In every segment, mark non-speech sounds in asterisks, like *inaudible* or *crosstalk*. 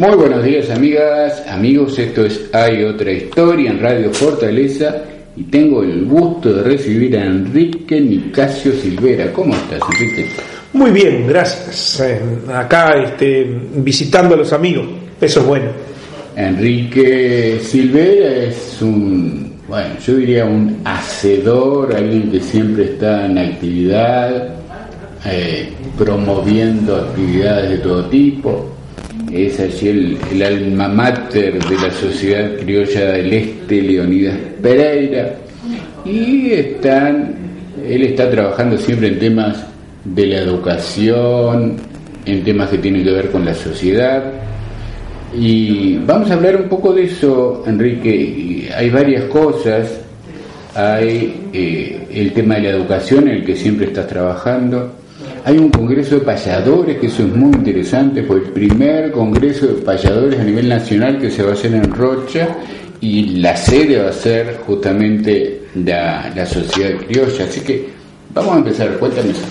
Muy buenos días amigas, amigos, esto es Hay otra historia en Radio Fortaleza y tengo el gusto de recibir a Enrique Nicasio Silvera. ¿Cómo estás, Enrique? Muy bien, gracias. Eh, acá este, visitando a los amigos, eso es bueno. Enrique Silvera es un, bueno, yo diría un hacedor, alguien que siempre está en actividad, eh, promoviendo actividades de todo tipo es allí el, alma mater de la Sociedad Criolla del Este, Leonidas Pereira, y él está trabajando siempre en temas de la educación, en temas que tienen que ver con la sociedad. Y vamos a hablar un poco de eso, Enrique. Hay varias cosas. Hay eh, el tema de la educación en el que siempre estás trabajando hay un congreso de payadores, que eso es muy interesante, fue el primer congreso de payadores a nivel nacional que se va a hacer en Rocha y la sede va a ser justamente la, la Sociedad Criolla. Así que vamos a empezar, cuéntame eso.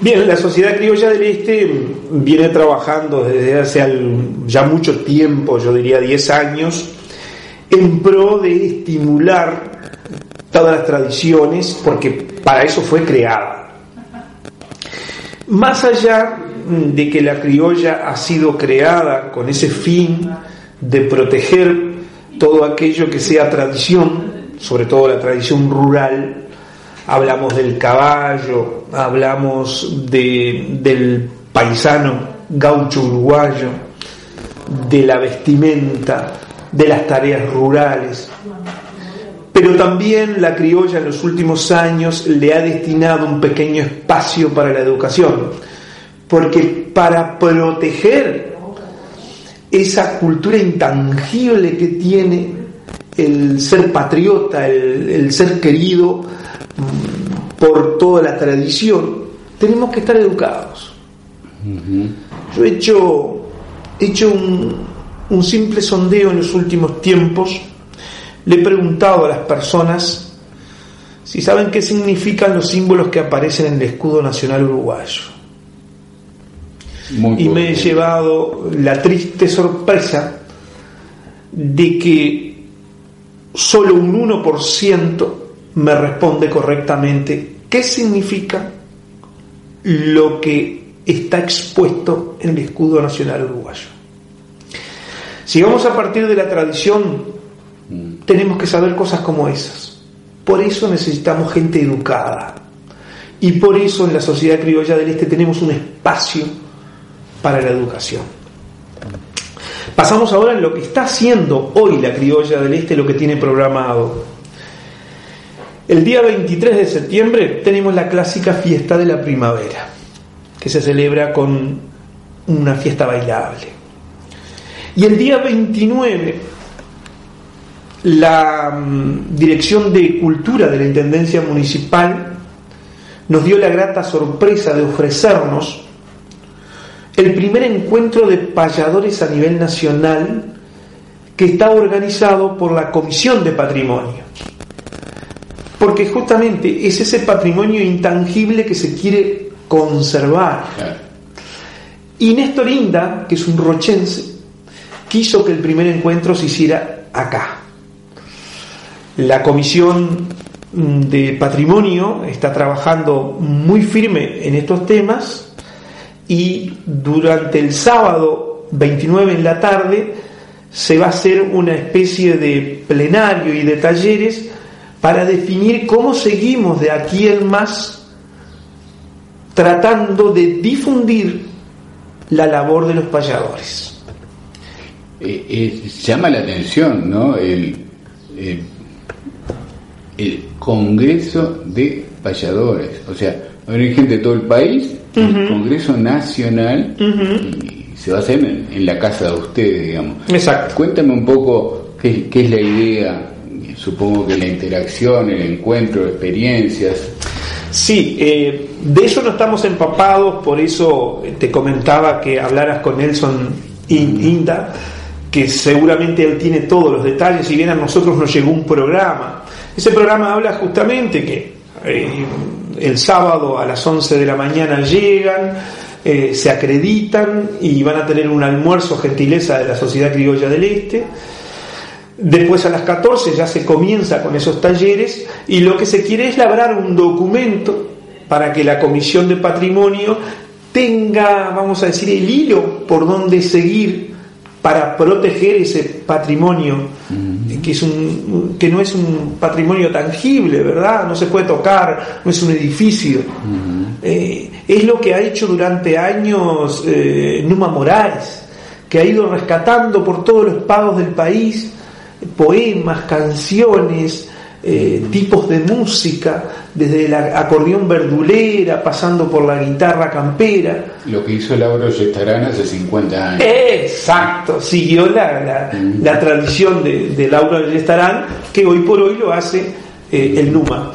Bien, la Sociedad Criolla del Este viene trabajando desde hace ya mucho tiempo, yo diría 10 años, en pro de estimular todas las tradiciones, porque para eso fue creada. Más allá de que la criolla ha sido creada con ese fin de proteger todo aquello que sea tradición, sobre todo la tradición rural, hablamos del caballo, hablamos del paisano gaucho uruguayo, de la vestimenta, de las tareas rurales, pero también la criolla en los últimos años le ha destinado un pequeño espacio para la educación, porque para proteger esa cultura intangible que tiene el ser patriota, el, ser querido mm, por toda la tradición, tenemos que estar educados. Yo he hecho, hecho un, un simple sondeo en los últimos tiempos le he preguntado a las personas si saben qué significan los símbolos que aparecen en el escudo nacional uruguayo. y me he llevado la triste sorpresa de que solo un 1% me responde correctamente qué significa lo que está expuesto en el escudo nacional uruguayo. Si vamos a partir de la tradición tenemos que saber cosas como esas. Por eso necesitamos gente educada. Y por eso en la Sociedad Criolla del Este tenemos un espacio para la educación. Pasamos ahora en lo que está haciendo hoy la Criolla del Este, lo que tiene programado. El día 23 de septiembre tenemos la clásica fiesta de la primavera, que se celebra con una fiesta bailable. Y el día 29 la mm, Dirección de Cultura de la Intendencia Municipal nos dio la grata sorpresa de ofrecernos el primer encuentro de payadores a nivel nacional que está organizado por la Comisión de Patrimonio. Porque justamente es ese patrimonio intangible que se quiere conservar. Y Néstor Inda, que es un rochense, quiso que el primer encuentro se hiciera acá. La Comisión de Patrimonio está trabajando muy firme en estos temas y durante el sábado 29 en la tarde se va a hacer una especie de plenario y de talleres para definir cómo seguimos de aquí en más tratando de difundir la labor de los payadores. Eh, eh, llama la atención, ¿no? El Congreso de Payadores. O sea, hay gente de todo el país, el Congreso Nacional, y se va a hacer en, la casa de ustedes, digamos. Exacto. Cuéntame un poco qué, es la idea, supongo que la interacción, el encuentro, experiencias. Sí, eh, de eso no estamos empapados, por eso te comentaba que hablaras con Nelson Inda, que seguramente él tiene todos los detalles, y bien a nosotros nos llegó un programa ese programa habla justamente que eh, el sábado a las 11 de la mañana llegan, eh, se acreditan y van a tener un almuerzo gentileza de la Sociedad Criolla del Este. Después a las 14 ya se comienza con esos talleres y lo que se quiere es labrar un documento para que la Comisión de Patrimonio tenga, vamos a decir, el hilo por donde seguir para proteger ese patrimonio que, es un, que no es un patrimonio tangible, ¿verdad? No se puede tocar, no es un edificio. Eh, es lo que ha hecho durante años eh, Numa Moraes, que ha ido rescatando por todos los pagos del país poemas, canciones, eh, tipos de música, desde la acordeón verdulera, pasando por la guitarra campera. Lo que hizo Lauro Gestarán hace 50 años. Exacto, siguió la, la, tradición de, de Lauro Gestarán, que hoy por hoy lo hace eh, el Numa.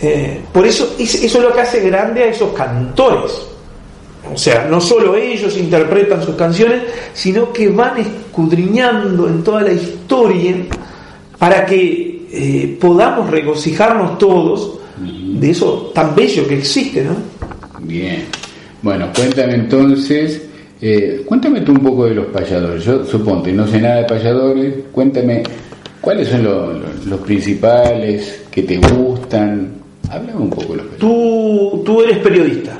Eh, por eso, eso es lo que hace grande a esos cantores. O sea, no solo ellos interpretan sus canciones, sino que van escudriñando en toda la historia para que eh, podamos regocijarnos todos de eso tan bello que existe, ¿no? Bien. Bueno, cuéntame entonces, eh, cuéntame tú un poco de los payadores. Yo suponte, no sé nada de payadores, cuéntame cuáles son los, principales que te gustan. Háblame un poco de los Tú, tú eres periodista.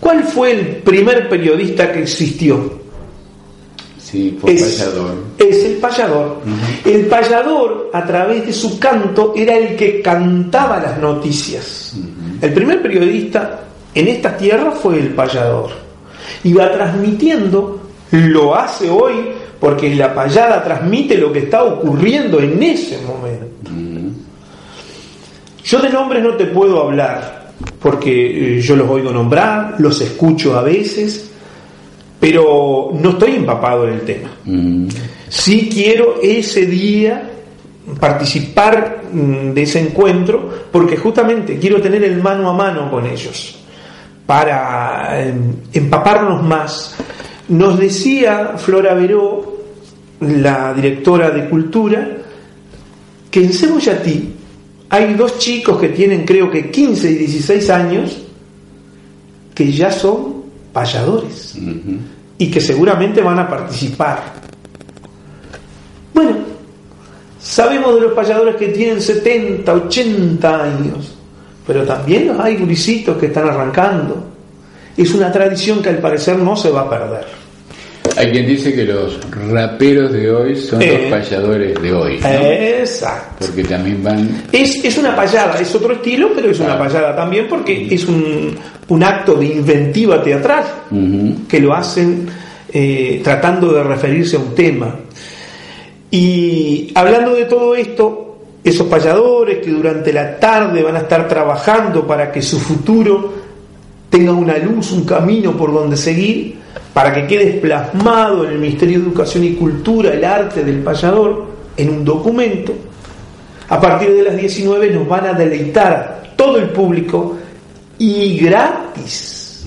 ¿Cuál fue el primer periodista que existió? Sí, fue es, payador. Es el payador. El payador, a través de su canto, era el que cantaba las noticias. El primer periodista en esta tierra fue el payador. Iba transmitiendo, lo hace hoy, porque la payada transmite lo que está ocurriendo en ese momento. Yo de nombres no te puedo hablar, porque eh, yo los oigo nombrar, los escucho a veces, pero no estoy empapado en el tema. Mm. Sí quiero ese día participar mm, de ese encuentro porque justamente quiero tener el mano a mano con ellos para em, empaparnos más. Nos decía Flora Veró, la directora de Cultura, que en Cebollatí hay dos chicos que tienen creo que 15 y 16 años que ya son payadores y que seguramente van a participar. Bueno, sabemos de los payadores que tienen 70, 80 años, pero también los hay gurisitos que están arrancando. Es una tradición que al parecer no se va a perder. Hay quien dice que los raperos de hoy son los payadores de hoy. Exacto. Porque también van. Es, es una payada, es otro estilo, pero es una payada también porque es un, un acto de inventiva teatral que lo hacen eh, tratando de referirse a un tema. Y hablando de todo esto, esos payadores que durante la tarde van a estar trabajando para que su futuro tenga una luz, un camino por donde seguir, para que quede plasmado en el Ministerio de Educación y Cultura el arte del payador en un documento. A partir de las 19 nos van a deleitar todo el público y gratis.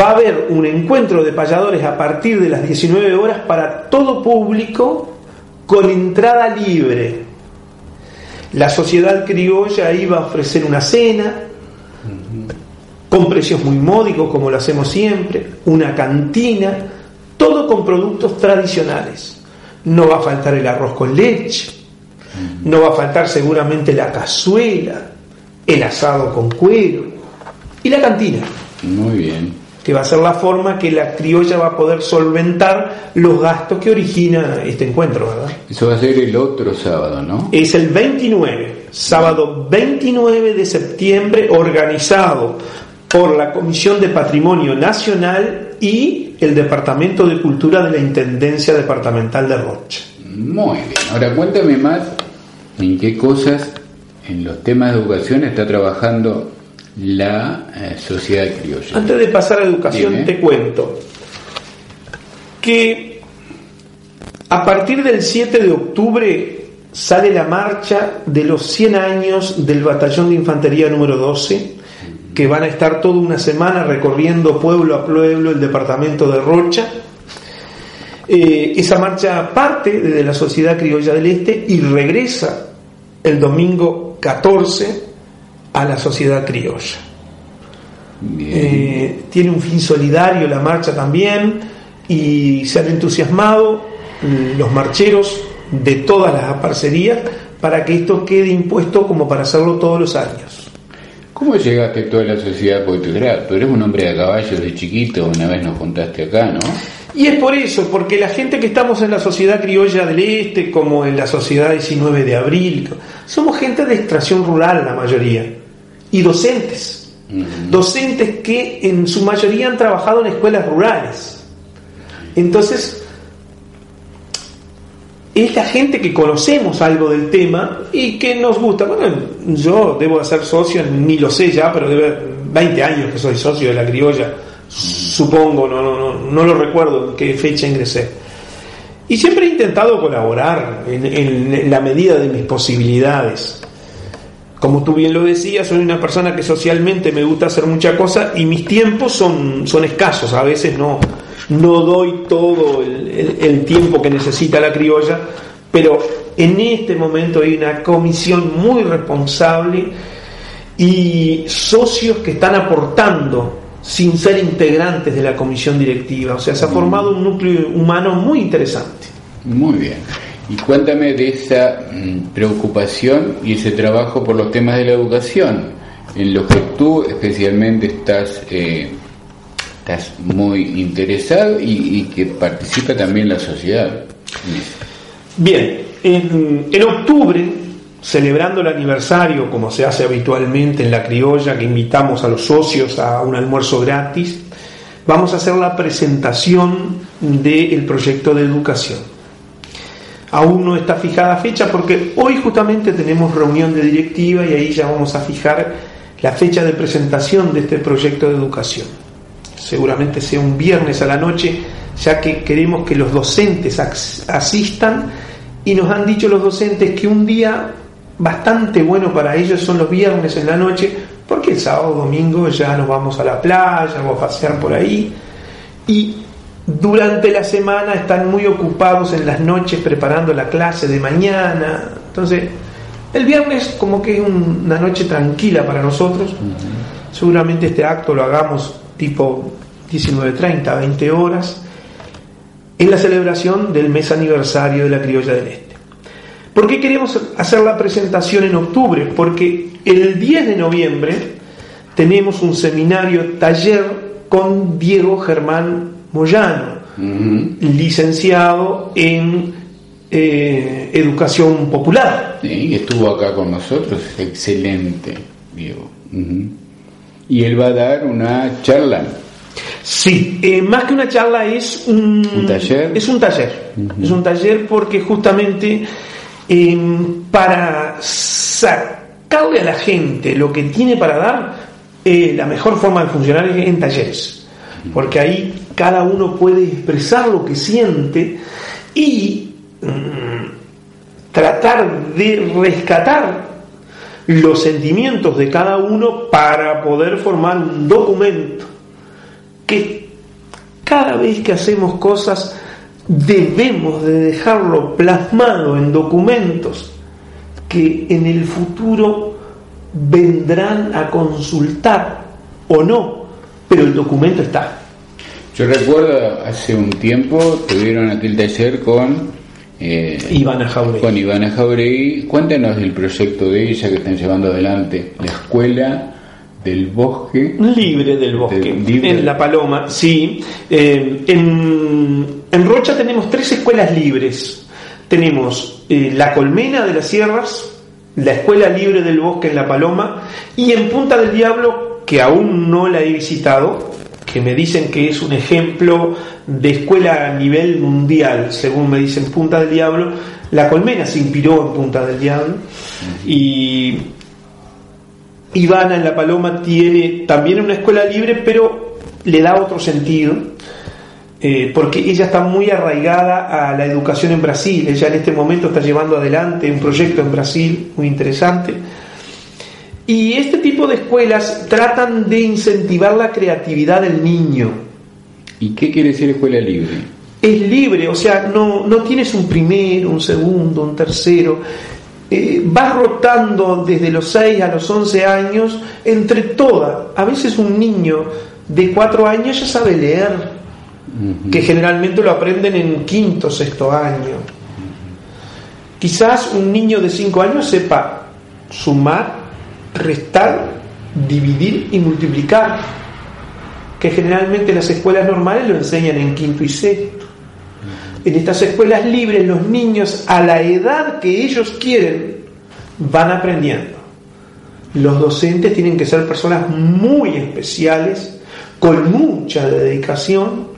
Va a haber un encuentro de payadores a partir de las 19 horas para todo público con entrada libre. La sociedad criolla iba a ofrecer una cena, con precios muy módicos como lo hacemos siempre, una cantina, todo con productos tradicionales. No va a faltar el arroz con leche, no va a faltar seguramente la cazuela, el asado con cuero y la cantina. Muy bien. Que va a ser la forma que la criolla va a poder solventar los gastos que origina este encuentro, ¿verdad? Eso va a ser el otro sábado, ¿no? Es el 29, sábado 29 de septiembre, organizado por la Comisión de Patrimonio Nacional y el Departamento de Cultura de la Intendencia Departamental de Rocha. Muy bien. Ahora cuéntame más en qué cosas en los temas de educación está trabajando la eh, sociedad criolla. Antes de pasar a educación te cuento que a partir del 7 de octubre sale la marcha de los 100 años del Batallón de Infantería número 12 que van a estar toda una semana recorriendo pueblo a pueblo el departamento de Rocha. Eh, esa marcha parte desde la Sociedad Criolla del Este y regresa el domingo 14 a la Sociedad Criolla. Eh, tiene un fin solidario la marcha también y se han entusiasmado los marcheros de todas las parcerías para que esto quede impuesto como para hacerlo todos los años. ¿Cómo llegaste a toda la sociedad? Porque tú eres, un hombre de caballo de chiquito, una vez nos contaste acá, ¿no? Y es por eso, porque la gente que estamos en la sociedad criolla del Este, como en la sociedad 19 de abril, somos gente de extracción rural la mayoría, y docentes. Docentes que en su mayoría han trabajado en escuelas rurales. Entonces, es la gente que conocemos algo del tema y que nos gusta. Bueno, yo debo de ser socio, ni lo sé ya, pero debe 20 años que soy socio de la criolla, supongo, no, no, no, no lo recuerdo en qué fecha ingresé. Y siempre he intentado colaborar en, en, la medida de mis posibilidades. Como tú bien lo decías, soy una persona que socialmente me gusta hacer muchas cosas y mis tiempos son, son escasos, a veces no, no doy todo el, tiempo que necesita la criolla, pero en este momento hay una comisión muy responsable y socios que están aportando sin ser integrantes de la comisión directiva. O sea, se ha formado un núcleo humano muy interesante. Muy bien. Y cuéntame de esa mm, preocupación y ese trabajo por los temas de la educación, en los que tú especialmente estás eh, estás muy interesado y, que participa también la sociedad. Bien, en, en, octubre, celebrando el aniversario, como se hace habitualmente en la criolla, que invitamos a los socios a un almuerzo gratis, vamos a hacer la presentación del proyecto de educación. Aún no está fijada fecha porque hoy justamente tenemos reunión de directiva y ahí ya vamos a fijar la fecha de presentación de este proyecto de educación. Seguramente sea un viernes a la noche, ya que queremos que los docentes asistan y nos han dicho los docentes que un día bastante bueno para ellos son los viernes en la noche, porque el sábado domingo ya nos vamos a la playa, vamos a pasear por ahí. Y durante la semana están muy ocupados en las noches preparando la clase de mañana. Entonces, el viernes como que es una noche tranquila para nosotros. Seguramente este acto lo hagamos tipo 19.30, 20 horas, en la celebración del mes aniversario de la Criolla del Este. ¿Por qué queremos hacer la presentación en octubre? Porque el 10 de noviembre tenemos un seminario taller con Diego Germán Moyano, licenciado en eh, educación popular. Sí, estuvo acá con nosotros, excelente, Diego. Y él va a dar una charla Sí, eh, más que una charla es un, taller. Es un taller. Es un taller porque justamente em, para sacarle a la gente lo que tiene para dar, eh, la mejor forma de funcionar es en talleres. Porque ahí cada uno puede expresar lo que siente y mm, tratar de rescatar los sentimientos de cada uno para poder formar un documento que cada vez que hacemos cosas debemos de dejarlo plasmado en documentos que en el futuro vendrán a consultar o no, pero el documento está. Yo recuerdo hace un tiempo tuvieron aquel taller con eh, Ivana Jauregui. Con Ivana Jauregui. Cuéntenos del proyecto de ella que están llevando adelante, la escuela del bosque. Libre del bosque. En La Paloma, sí. Eh, en, en, Rocha tenemos tres escuelas libres. Tenemos eh, La Colmena de las Sierras, la Escuela Libre del Bosque en La Paloma y en Punta del Diablo, que aún no la he visitado, que me dicen que es un ejemplo de escuela a nivel mundial, según me dicen Punta del Diablo. La Colmena se inspiró en Punta del Diablo y Ivana en La Paloma tiene también una escuela libre, pero le da otro sentido, eh, porque ella está muy arraigada a la educación en Brasil. Ella en este momento está llevando adelante un proyecto en Brasil muy interesante. Y este tipo de escuelas tratan de incentivar la creatividad del niño. ¿Y qué quiere decir escuela libre? Es libre, o sea, no, no tienes un primero, un segundo, un tercero eh, va rotando desde los 6 a los 11 años entre todas. A veces un niño de 4 años ya sabe leer, que generalmente lo aprenden en quinto, sexto año. Quizás un niño de 5 años sepa sumar, restar, dividir y multiplicar, que generalmente las escuelas normales lo enseñan en quinto y sexto. En estas escuelas libres los niños a la edad que ellos quieren van aprendiendo. Los docentes tienen que ser personas muy especiales, con mucha dedicación,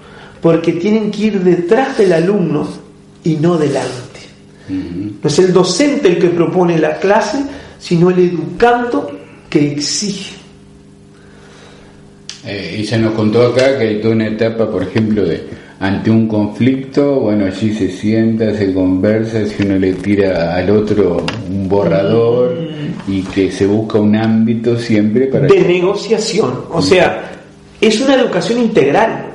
porque tienen que ir detrás del alumno y no delante. No es el docente el que propone la clase, sino el educando que exige. Eh, ella nos contó acá que hay toda una etapa, por ejemplo, de ante un conflicto, bueno, allí se sienta, se conversa, si uno le tira al otro un borrador mm. y que se busca un ámbito siempre para... De negociación, o sea, es una educación integral.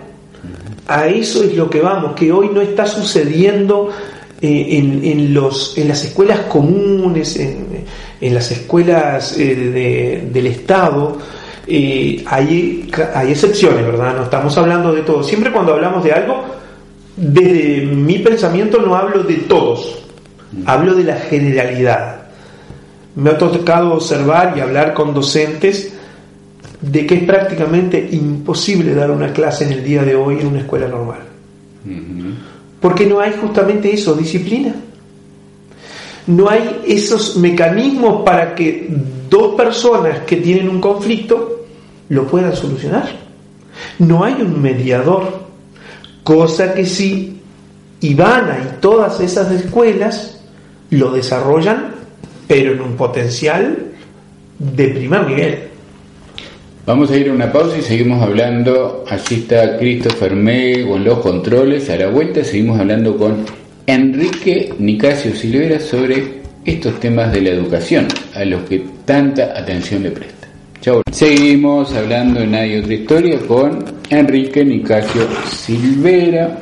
A eso es lo que vamos, que hoy no está sucediendo eh, en, los, en las escuelas comunes, en, las escuelas eh, del Estado, eh, hay, hay excepciones, ¿verdad? No estamos hablando de todo. Siempre cuando hablamos de algo, desde mi pensamiento no hablo de todos, hablo de la generalidad. Me ha tocado observar y hablar con docentes de que es prácticamente imposible dar una clase en el día de hoy en una escuela normal. Porque no hay justamente eso, disciplina. No hay esos mecanismos para que dos personas que tienen un conflicto lo puedan solucionar. No hay un mediador, cosa que sí Ivana y todas esas escuelas lo desarrollan, pero en un potencial de primer nivel. Vamos a ir a una pausa y seguimos hablando. Allí está Christopher May con los controles. A la vuelta seguimos hablando con Enrique Nicasio Silvera sobre estos temas de la educación a los que tanta atención le presta. Chau. Seguimos hablando en Hay otra historia con Enrique Nicasio Silvera,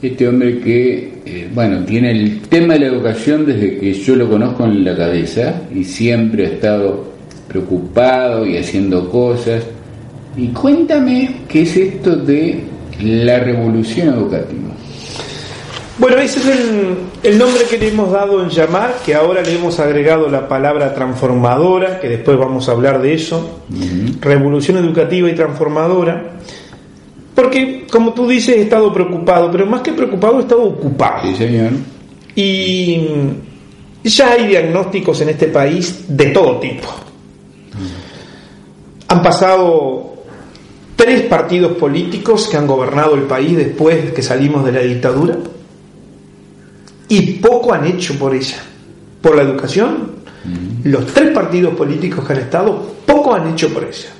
este hombre que, eh, bueno, tiene el tema de la educación desde que yo lo conozco en la cabeza y siempre ha estado preocupado y haciendo cosas. Y cuéntame qué es esto de la revolución educativa. Bueno, ese es el, nombre que le hemos dado en llamar, que ahora le hemos agregado la palabra transformadora, que después vamos a hablar de eso, revolución educativa y transformadora, porque como tú dices he estado preocupado, pero más que preocupado he estado ocupado. Sí, señor. Y ya hay diagnósticos en este país de todo tipo. Han pasado tres partidos políticos que han gobernado el país después que salimos de la dictadura y poco han hecho por ella. Por la educación, los tres partidos políticos que han estado, poco han hecho por ella.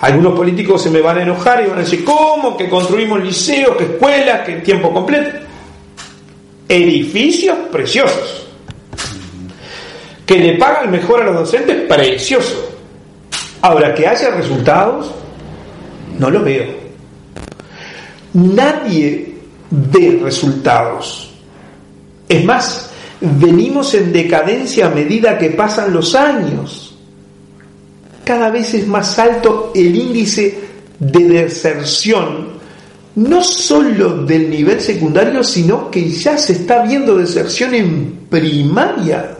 Algunos políticos se me van a enojar y van a decir, ¿cómo? Que construimos liceos, que escuelas, que tiempo completo. Edificios preciosos. Que le pagan mejor a los docentes, precioso. Ahora, que haya resultados, no lo veo. Nadie ve resultados. Es más, venimos en decadencia a medida que pasan los años. Cada vez es más alto el índice de deserción, no solo del nivel secundario, sino que ya se está viendo deserción en primaria.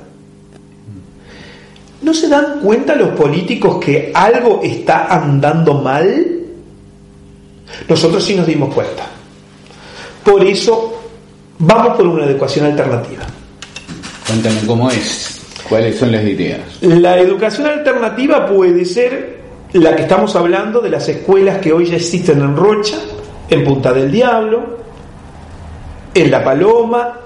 ¿No se dan cuenta los políticos que algo está andando mal? Nosotros sí nos dimos cuenta. Por eso vamos por una educación alternativa. Cuéntame cómo es, cuáles son las ideas. La educación alternativa puede ser la que estamos hablando de las escuelas que hoy ya existen en Rocha, en Punta del Diablo, en La Paloma,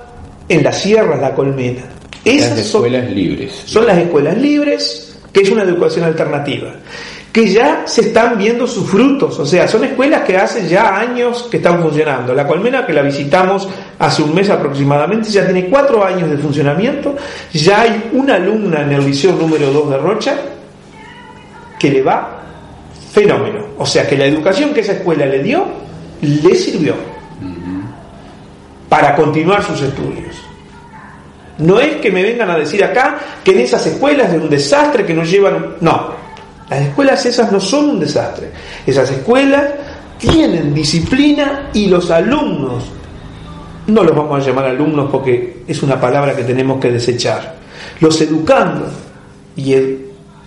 en la Sierra, La Colmena. Esas escuelas libres. Son las escuelas libres, que es una educación alternativa, que ya se están viendo sus frutos, o sea, son escuelas que hace ya años que están funcionando. La Colmena, que la visitamos hace un mes aproximadamente, ya tiene cuatro años de funcionamiento, ya hay una alumna en el liceo número 2 de Rocha que le va fenómeno. O sea, que la educación que esa escuela le dio, le sirvió para continuar sus estudios. No es que me vengan a decir acá que en esas escuelas es un desastre, que nos llevan... No, las escuelas esas no son un desastre. Esas escuelas tienen disciplina y los alumnos, no los vamos a llamar alumnos porque es una palabra que tenemos que desechar, los educandos y el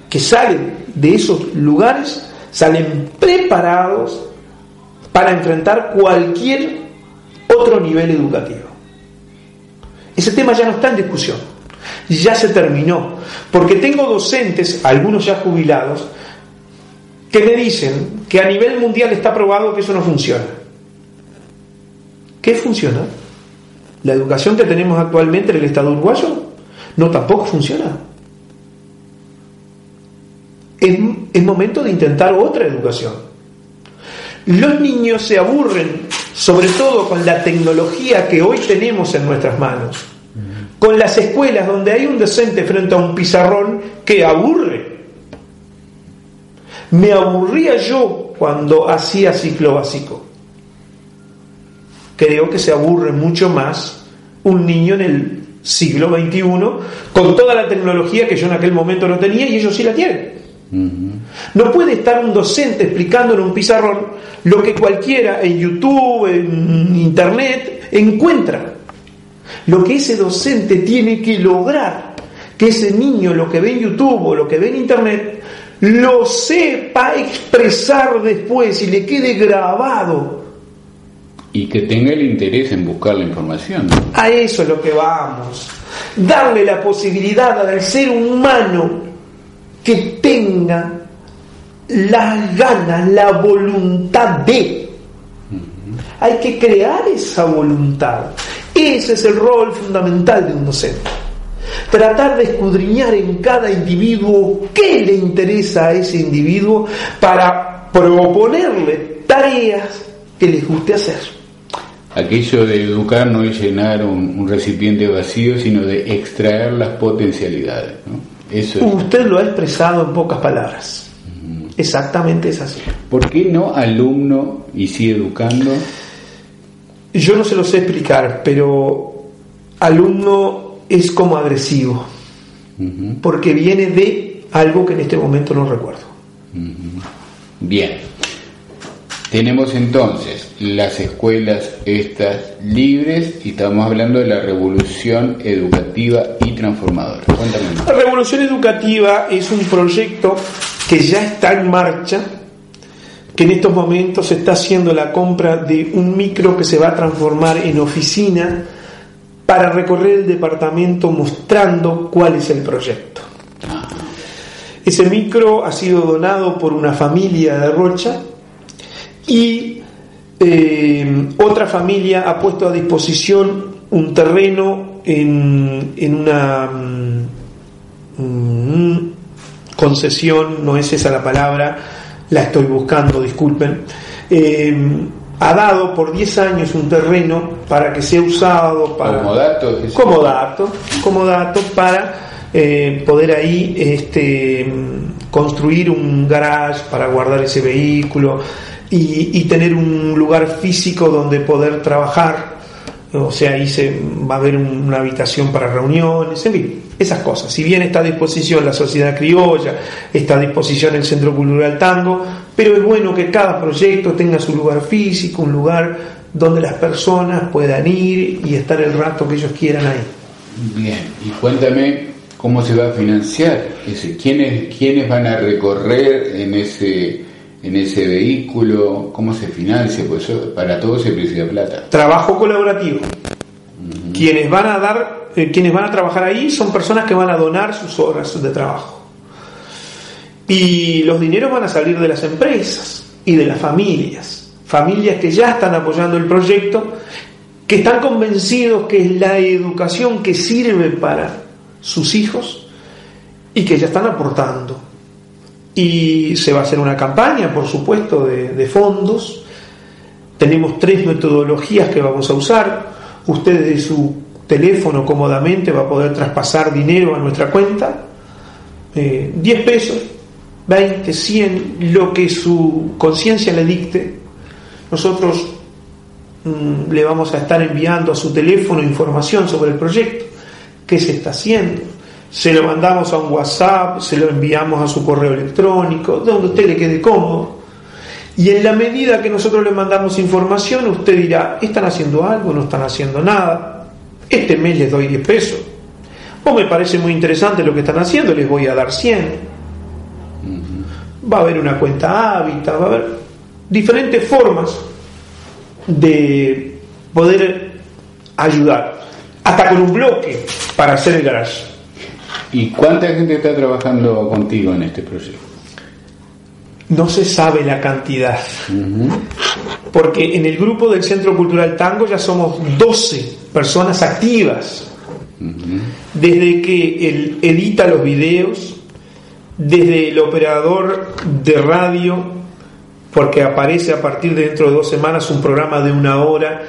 que salen de esos lugares salen preparados para enfrentar cualquier otro nivel educativo. Ese tema ya no está en discusión, ya se terminó, porque tengo docentes, algunos ya jubilados, que me dicen que a nivel mundial está probado que eso no funciona. ¿Qué funciona? La educación que tenemos actualmente en el Estado uruguayo no tampoco funciona. Es, momento de intentar otra educación. Los niños se aburren, sobre todo con la tecnología que hoy tenemos en nuestras manos, con las escuelas donde hay un docente frente a un pizarrón que aburre. Me aburría yo cuando hacía ciclo básico. Creo que se aburre mucho más un niño en el siglo XXI con toda la tecnología que yo en aquel momento no tenía y ellos sí la tienen. No puede estar un docente explicando en un pizarrón lo que cualquiera en YouTube, en Internet, encuentra. Lo que ese docente tiene que lograr, que ese niño lo que ve en YouTube o lo que ve en Internet, lo sepa expresar después y le quede grabado. Y que tenga el interés en buscar la información. A eso es lo que vamos. Darle la posibilidad al ser humano que tenga las ganas, la voluntad de. Hay que crear esa voluntad. Ese es el rol fundamental de un docente. Tratar de escudriñar en cada individuo qué le interesa a ese individuo para proponerle tareas que les guste hacer. Aquello de educar no es llenar un, recipiente vacío, sino de extraer las potencialidades. Usted lo ha expresado en pocas palabras. Exactamente es así. ¿Por qué no alumno y sí educando? Yo no se lo sé explicar, pero alumno es como agresivo, porque viene de algo que en este momento no recuerdo. Bien. Tenemos entonces las escuelas estas libres y estamos hablando de la revolución educativa y transformadora. La revolución educativa es un proyecto que ya está en marcha, que en estos momentos se está haciendo la compra de un micro que se va a transformar en oficina para recorrer el departamento mostrando cuál es el proyecto. Ese micro ha sido donado por una familia de Rocha y eh, otra familia ha puesto a disposición un terreno en, en una mm, mm, concesión, no es esa la palabra, la estoy buscando, disculpen, eh, ha dado por 10 años un terreno para que sea usado para, como dato, como dato, como dato para eh, poder ahí este, construir un garage para guardar ese vehículo y, tener un lugar físico donde poder trabajar. O sea, ahí se, va a haber una habitación para reuniones, en fin, esas cosas. Si bien está a disposición la sociedad criolla, está a disposición el Centro Cultural Tango, pero es bueno que cada proyecto tenga su lugar físico, un lugar donde las personas puedan ir y estar el rato que ellos quieran ahí. Bien, y cuéntame cómo se va a financiar, quiénes, quiénes van a recorrer en ese en ese vehículo? ¿Cómo se financia? Pues para todo se precisa plata. Trabajo colaborativo. Quienes van a dar, eh, quienes van a trabajar ahí son personas que van a donar sus horas de trabajo. Y los dineros van a salir de las empresas y de las familias. Familias que ya están apoyando el proyecto, que están convencidos que es la educación que sirve para sus hijos y que ya están aportando y se va a hacer una campaña, por supuesto, de, fondos. Tenemos tres metodologías que vamos a usar. Usted de su teléfono cómodamente va a poder traspasar dinero a nuestra cuenta. 10 eh, pesos, 20, 100, lo que su conciencia le dicte. Nosotros mm, le vamos a estar enviando a su teléfono información sobre el proyecto. qué se está haciendo. Se lo mandamos a un WhatsApp, se lo enviamos a su correo electrónico, donde usted le quede cómodo. Y en la medida que nosotros le mandamos información, usted dirá, ¿están haciendo algo? ¿No están haciendo nada? Este mes les doy 10 pesos. O me parece muy interesante lo que están haciendo, les voy a dar 100. Va a haber una cuenta hábitat, va a haber diferentes formas de poder ayudar, hasta con un bloque para hacer el garage. ¿Y cuánta gente está trabajando contigo en este proyecto? No se sabe la cantidad, porque en el grupo del Centro Cultural Tango ya somos 12 personas activas, desde que él edita los videos, desde el operador de radio, porque aparece a partir de dentro de dos semanas un programa de una hora,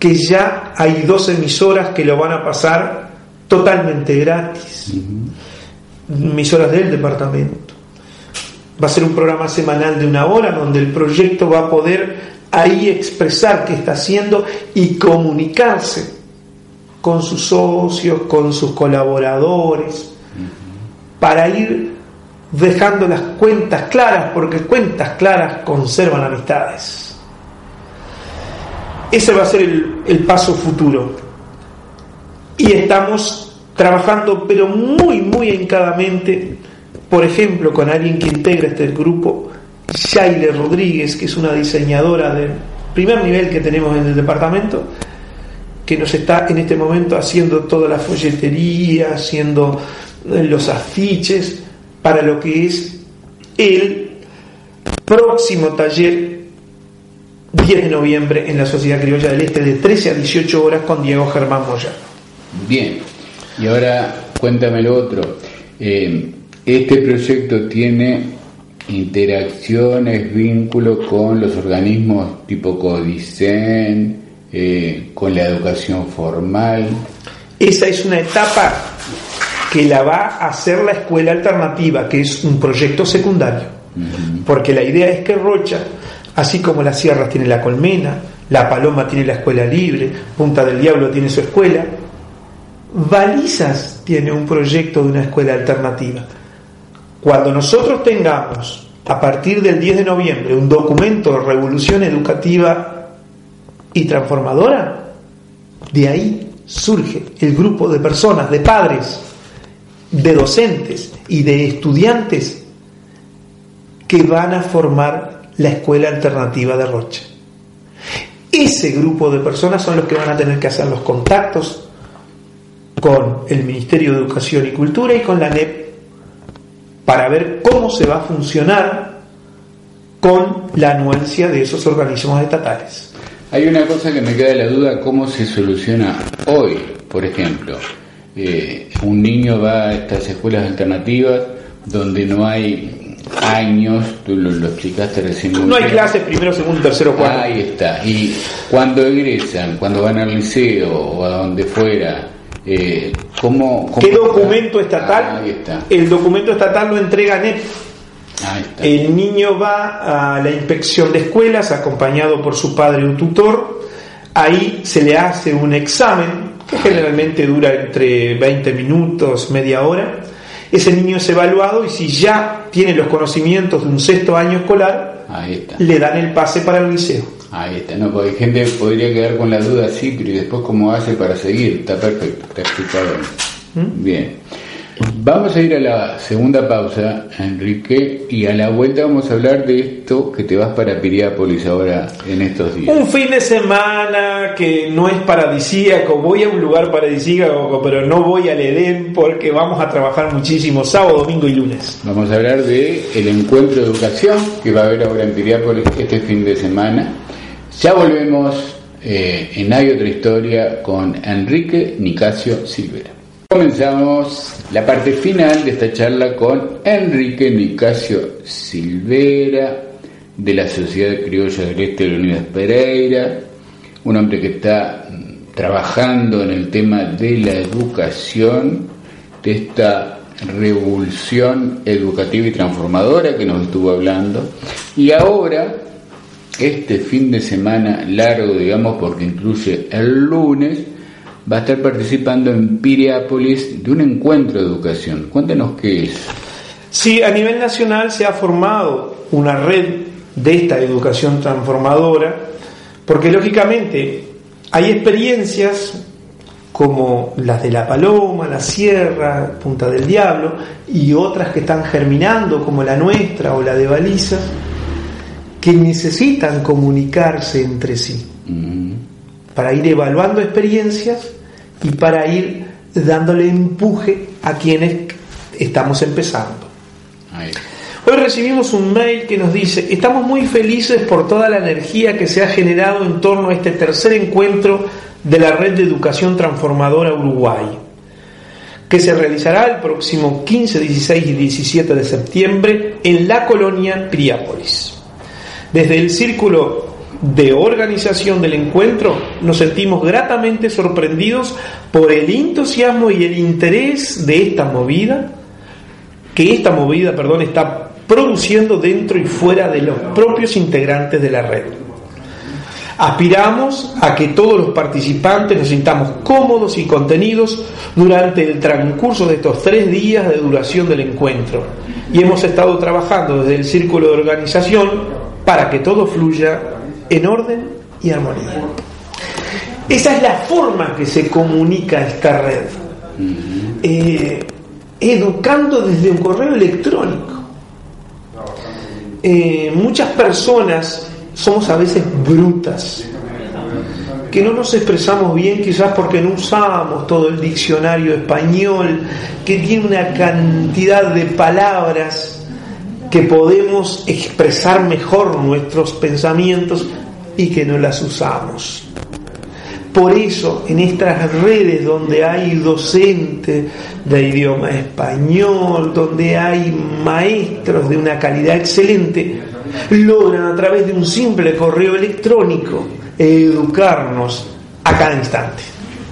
que ya hay dos emisoras que lo van a pasar totalmente gratis, emisoras del departamento. Va a ser un programa semanal de una hora donde el proyecto va a poder ahí expresar qué está haciendo y comunicarse con sus socios, con sus colaboradores, para ir dejando las cuentas claras, porque cuentas claras conservan amistades. Ese va a ser el, paso futuro. Y estamos trabajando, pero muy, muy encadamente, por ejemplo, con alguien que integra este grupo, Shaile Rodríguez, que es una diseñadora de primer nivel que tenemos en el departamento, que nos está en este momento haciendo toda la folletería, haciendo eh, los afiches, para lo que es el próximo taller 10 de noviembre en la Sociedad Criolla del Este de 13 a 18 horas con Diego Germán Moya. Bien, y ahora cuéntame lo otro. Eh, este proyecto tiene interacciones, vínculos con los organismos tipo Codicen, eh, con la educación formal. Esa es una etapa que la va a hacer la escuela alternativa, que es un proyecto secundario. Porque la idea es que Rocha, así como las sierras tiene la colmena, la paloma tiene la escuela libre, Punta del Diablo tiene su escuela, Balizas tiene un proyecto de una escuela alternativa. Cuando nosotros tengamos, a partir del 10 de noviembre, un documento de revolución educativa y transformadora, de ahí surge el grupo de personas, de padres, de docentes y de estudiantes que van a formar la escuela alternativa de Rocha. Ese grupo de personas son los que van a tener que hacer los contactos con el Ministerio de Educación y Cultura y con la NEP para ver cómo se va a funcionar con la anuencia de esos organismos estatales. Hay una cosa que me queda la duda, ¿cómo se soluciona hoy, por ejemplo? Eh, un niño va a estas escuelas alternativas donde no hay años, tú lo, explicaste recién. No hay clases primero, segundo, tercero, cuarto. Ahí está. Y cuando egresan, cuando van al liceo o a donde fuera, eh, ¿cómo, qué documento estatal? ahí está. El documento estatal lo entrega NEP. Ahí está. El niño va a la inspección de escuelas acompañado por su padre o tutor. Ahí se le hace un examen que generalmente dura entre 20 minutos, media hora. Ese niño es evaluado y si ya tiene los conocimientos de un sexto año escolar, le dan el pase para el liceo. Ahí está, no, porque gente podría quedar con la duda, sí, pero ¿y después cómo hace para seguir? Está perfecto, está explicado. ¿Mm? Bien. Vamos a ir a la segunda pausa, Enrique, y a la vuelta vamos a hablar de esto que te vas para Piriápolis ahora en estos días. Un fin de semana que no es paradisíaco, voy a un lugar paradisíaco, pero no voy al Edén porque vamos a trabajar muchísimo sábado, domingo y lunes. Vamos a hablar de el encuentro de educación que va a haber ahora en Piriápolis este fin de semana. Ya volvemos eh, en Hay otra historia con Enrique Nicasio Silvera. Comenzamos la parte final de esta charla con Enrique Nicasio Silvera, de la Sociedad Criolla del Este de la Unidad Pereira, un hombre que está trabajando en el tema de la educación, de esta revolución educativa y transformadora que nos estuvo hablando. Y ahora, este fin de semana largo, digamos, porque incluye el lunes, va a estar participando en Piriápolis de un encuentro de educación. Cuéntanos qué es. Sí, a nivel nacional se ha formado una red de esta educación transformadora, porque lógicamente hay experiencias como las de La Paloma, La Sierra, Punta del Diablo, y otras que están germinando, como la nuestra o la de Baliza, que necesitan comunicarse entre sí, para ir evaluando experiencias y para ir dándole empuje a quienes estamos empezando. Hoy recibimos un mail que nos dice, estamos muy felices por toda la energía que se ha generado en torno a este tercer encuentro de la Red de Educación Transformadora Uruguay, que se realizará el próximo 15, 16 y 17 de septiembre en la colonia Priápolis. Desde el círculo de organización del encuentro nos sentimos gratamente sorprendidos por el entusiasmo y el interés de esta movida, que esta movida, perdón, está produciendo dentro y fuera de los propios integrantes de la red. Aspiramos a que todos los participantes nos sintamos cómodos y contenidos durante el transcurso de estos tres días de duración del encuentro. Y hemos estado trabajando desde el círculo de organización para que todo fluya en orden y armonía. Esa es la forma que se comunica esta red. Eh, educando desde un correo electrónico. Eh, muchas personas somos a veces brutas, que no nos expresamos bien quizás porque no usamos todo el diccionario español, que tiene una cantidad de palabras que podemos expresar mejor nuestros pensamientos y que no las usamos. Por eso, en estas redes donde hay docentes de idioma español, donde hay maestros de una calidad excelente, logran a través de un simple correo electrónico educarnos a cada instante.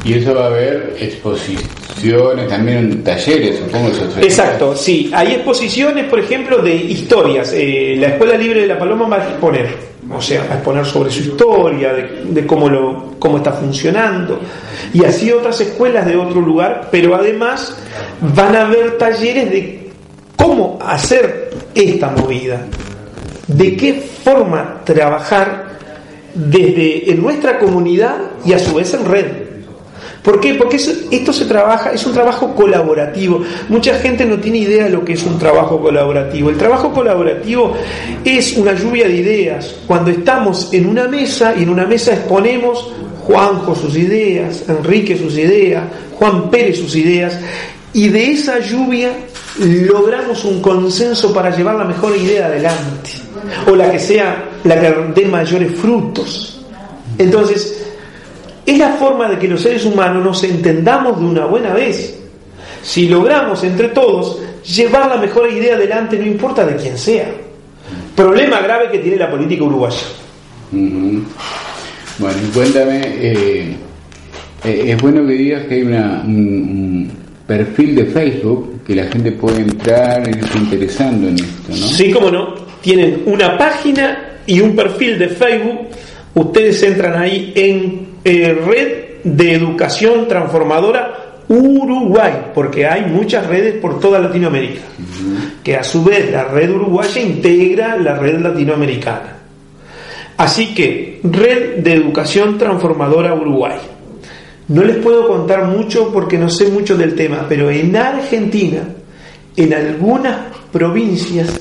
Y eso va a haber exposiciones, también talleres, supongo. Exacto, sí. Hay exposiciones, por ejemplo, de historias. Eh, la Escuela Libre de la Paloma va a exponer o sea, a exponer sobre su historia, de, cómo, lo, cómo está funcionando, y así otras escuelas de otro lugar, pero además van a haber talleres de cómo hacer esta movida, de qué forma trabajar desde en nuestra comunidad y a su vez en red. ¿Por qué? Porque esto se trabaja, es un trabajo colaborativo. Mucha gente no tiene idea de lo que es un trabajo colaborativo. El trabajo colaborativo es una lluvia de ideas. Cuando estamos en una mesa y en una mesa exponemos Juanjo sus ideas, Enrique sus ideas, Juan Pérez sus ideas, y de esa lluvia logramos un consenso para llevar la mejor idea adelante, o la que sea la que dé mayores frutos. Entonces, es la forma de que los seres humanos nos entendamos de una buena vez. Si logramos entre todos llevar la mejor idea adelante, no importa de quién sea. Problema grave que tiene la política uruguaya. Bueno, cuéntame, eh, eh, es bueno que digas que hay una, un, perfil de Facebook que la gente puede entrar y irse interesando en esto, ¿no? Sí, cómo no. Tienen una página y un perfil de Facebook. Ustedes entran ahí en eh, red de educación transformadora Uruguay, porque hay muchas redes por toda Latinoamérica, que a su vez la red uruguaya integra la red latinoamericana. Así que, red de educación transformadora Uruguay. No les puedo contar mucho porque no sé mucho del tema, pero en Argentina, en algunas provincias,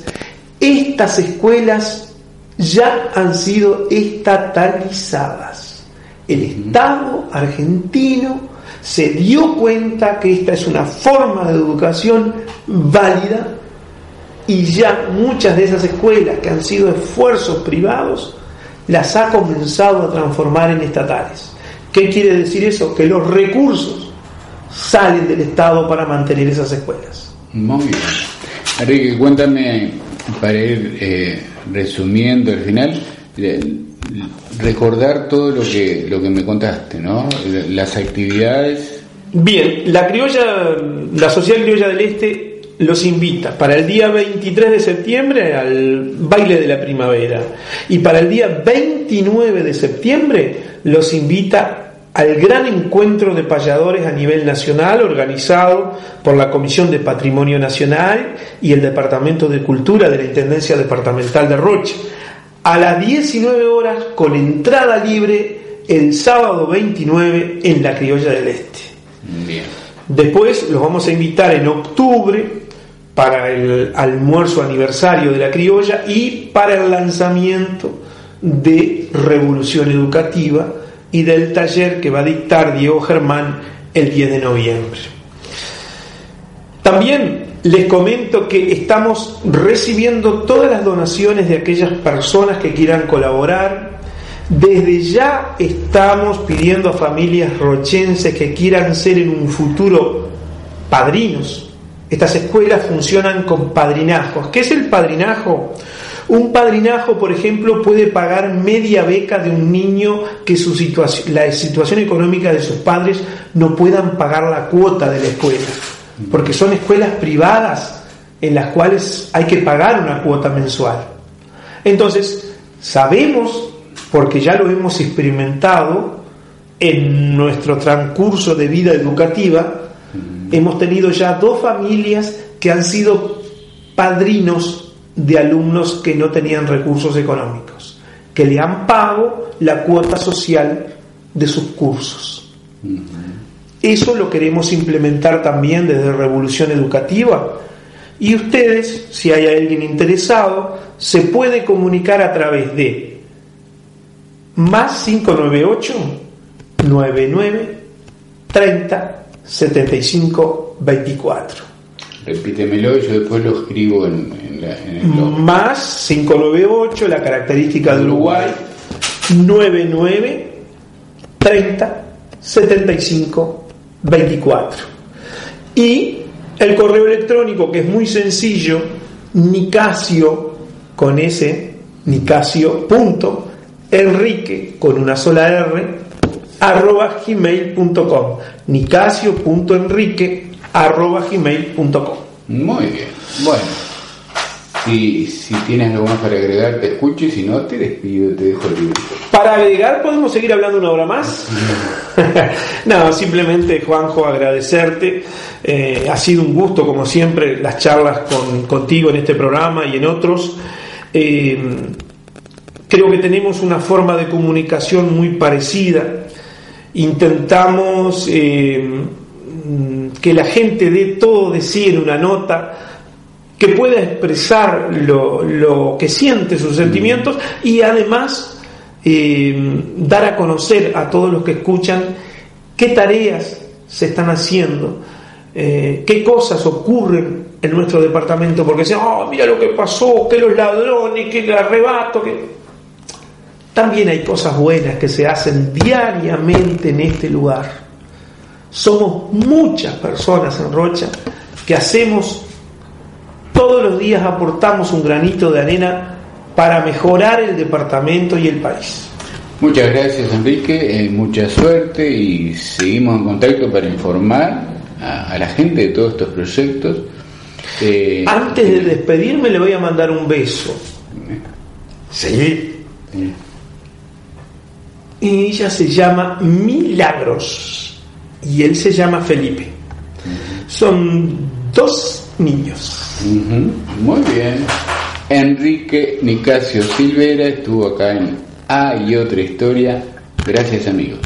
estas escuelas ya han sido estatalizadas el Estado argentino se dio cuenta que esta es una forma de educación válida y ya muchas de esas escuelas que han sido esfuerzos privados las ha comenzado a transformar en estatales. ¿Qué quiere decir eso? Que los recursos salen del Estado para mantener esas escuelas. Muy bien. Enrique, cuéntame, para ir eh, resumiendo al final, recordar todo lo que, lo que me contaste, ¿no? Las actividades. Bien, la criolla, la Sociedad Criolla del Este los invita para el día 23 de septiembre al baile de la primavera y para el día 29 de septiembre los invita al gran encuentro de payadores a nivel nacional organizado por la Comisión de Patrimonio Nacional y el Departamento de Cultura de la Intendencia Departamental de Rocha, a las 19 horas con entrada libre el sábado 29 en la Criolla del Este. Después los vamos a invitar en octubre para el almuerzo aniversario de la criolla y para el lanzamiento de Revolución Educativa y del taller que va a dictar Diego Germán el 10 de noviembre. También les comento que estamos recibiendo todas las donaciones de aquellas personas que quieran colaborar. Desde ya estamos pidiendo a familias rochenses que quieran ser en un futuro padrinos. Estas escuelas funcionan con padrinajos. ¿Qué es el padrinajo? Un padrinajo, por ejemplo, puede pagar media beca de un niño que su situación, la situación económica de sus padres no puedan pagar la cuota de la escuela, porque son escuelas privadas en las cuales hay que pagar una cuota mensual. Entonces, sabemos, porque ya lo hemos experimentado en nuestro transcurso de vida educativa, hemos tenido ya dos familias que han sido padrinos de alumnos que no tenían recursos económicos, que le han pago la cuota social de sus cursos. Eso lo queremos implementar también desde Revolución Educativa. Y ustedes, si hay alguien interesado, se puede comunicar a través de más 598 99 30 75 24. Repítemelo y yo después lo escribo en, el Más 598, la característica de Uruguay, 99 30 75 24. Y el correo electrónico que es muy sencillo, nicasio con ese, nicasio punto, enrique con una sola R, arroba gmail.com, nicasio.enrique arroba gmail.com. Muy bien. Bueno, si, si tienes algo más para agregar, te escucho y si no, te despido, te dejo libre. Para agregar, ¿podemos seguir hablando una hora más? *laughs* no, simplemente, Juanjo, agradecerte. Eh, ha sido un gusto, como siempre, las charlas con, contigo en este programa y en otros. Eh, creo que tenemos una forma de comunicación muy parecida. Intentamos eh, Mm, que la gente dé todo de sí en una nota, que pueda expresar lo, que siente, sus sentimientos y además eh, dar a conocer a todos los que escuchan qué tareas se están haciendo, eh, qué cosas ocurren en nuestro departamento, porque dicen, oh, mira lo que pasó, que los ladrones, que el arrebato, que... También hay cosas buenas que se hacen diariamente en este lugar. Somos muchas personas en Rocha que hacemos, todos los días aportamos un granito de arena para mejorar el departamento y el país. Muchas gracias Enrique, eh, mucha suerte y seguimos en contacto para informar a, la gente de todos estos proyectos. Eh, Antes de despedirme le voy a mandar un beso. Sí. Y ella se llama Milagros y él se llama Felipe. Son dos niños. Muy bien. Enrique Nicasio Silvera estuvo acá en A y otra historia. Gracias amigos.